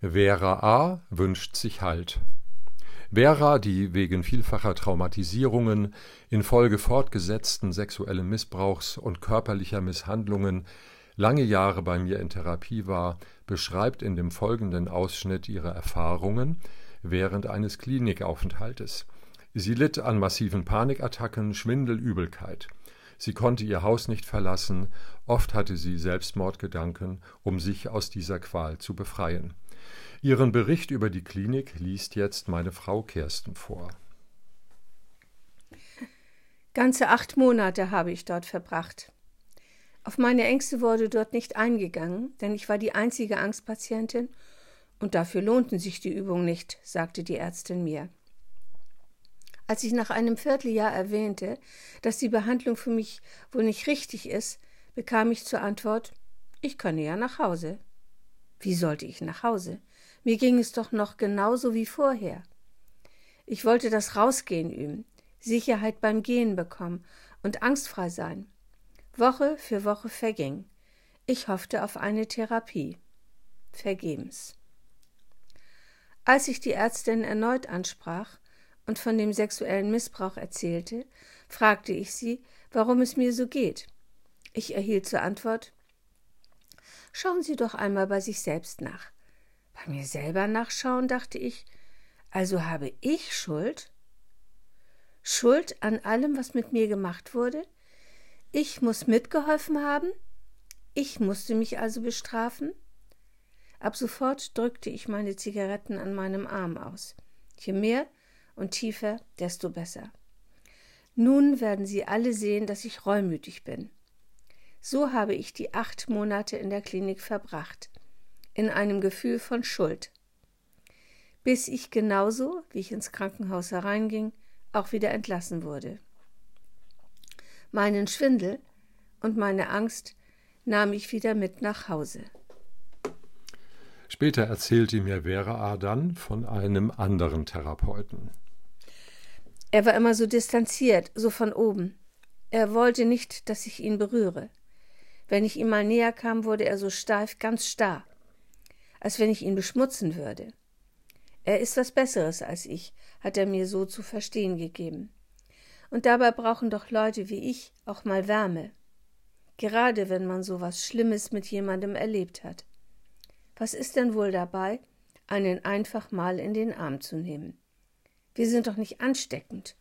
Vera A. wünscht sich Halt. Vera, die wegen vielfacher Traumatisierungen infolge fortgesetzten sexuellen Missbrauchs und körperlicher Misshandlungen lange Jahre bei mir in Therapie war, beschreibt in dem folgenden Ausschnitt ihre Erfahrungen während eines Klinikaufenthaltes. Sie litt an massiven Panikattacken, Schwindel, Übelkeit. Sie konnte ihr Haus nicht verlassen, oft hatte sie Selbstmordgedanken, um sich aus dieser Qual zu befreien. Ihren Bericht über die Klinik liest jetzt meine Frau Kersten vor. Ganze acht Monate habe ich dort verbracht. Auf meine Ängste wurde dort nicht eingegangen, denn ich war die einzige Angstpatientin und dafür lohnten sich die Übungen nicht, sagte die Ärztin mir. Als ich nach einem Vierteljahr erwähnte, dass die Behandlung für mich wohl nicht richtig ist, bekam ich zur Antwort, ich könne ja nach Hause. Wie sollte ich nach Hause? Mir ging es doch noch genauso wie vorher. Ich wollte das Rausgehen üben, Sicherheit beim Gehen bekommen und angstfrei sein. Woche für Woche verging. Ich hoffte auf eine Therapie. Vergebens. Als ich die Ärztin erneut ansprach und von dem sexuellen Missbrauch erzählte, fragte ich sie, warum es mir so geht. Ich erhielt zur Antwort Schauen Sie doch einmal bei sich selbst nach. Bei mir selber nachschauen, dachte ich. Also habe ich Schuld? Schuld an allem, was mit mir gemacht wurde? Ich muss mitgeholfen haben? Ich musste mich also bestrafen? Ab sofort drückte ich meine Zigaretten an meinem Arm aus. Je mehr und tiefer, desto besser. Nun werden Sie alle sehen, dass ich reumütig bin. So habe ich die acht Monate in der Klinik verbracht in einem Gefühl von Schuld, bis ich genauso, wie ich ins Krankenhaus hereinging, auch wieder entlassen wurde. Meinen Schwindel und meine Angst nahm ich wieder mit nach Hause. Später erzählte mir Vera A. dann von einem anderen Therapeuten. Er war immer so distanziert, so von oben. Er wollte nicht, dass ich ihn berühre. Wenn ich ihm mal näher kam, wurde er so steif, ganz starr als wenn ich ihn beschmutzen würde. Er ist was Besseres als ich, hat er mir so zu verstehen gegeben. Und dabei brauchen doch Leute wie ich auch mal Wärme. Gerade wenn man so was Schlimmes mit jemandem erlebt hat. Was ist denn wohl dabei, einen einfach mal in den Arm zu nehmen? Wir sind doch nicht ansteckend.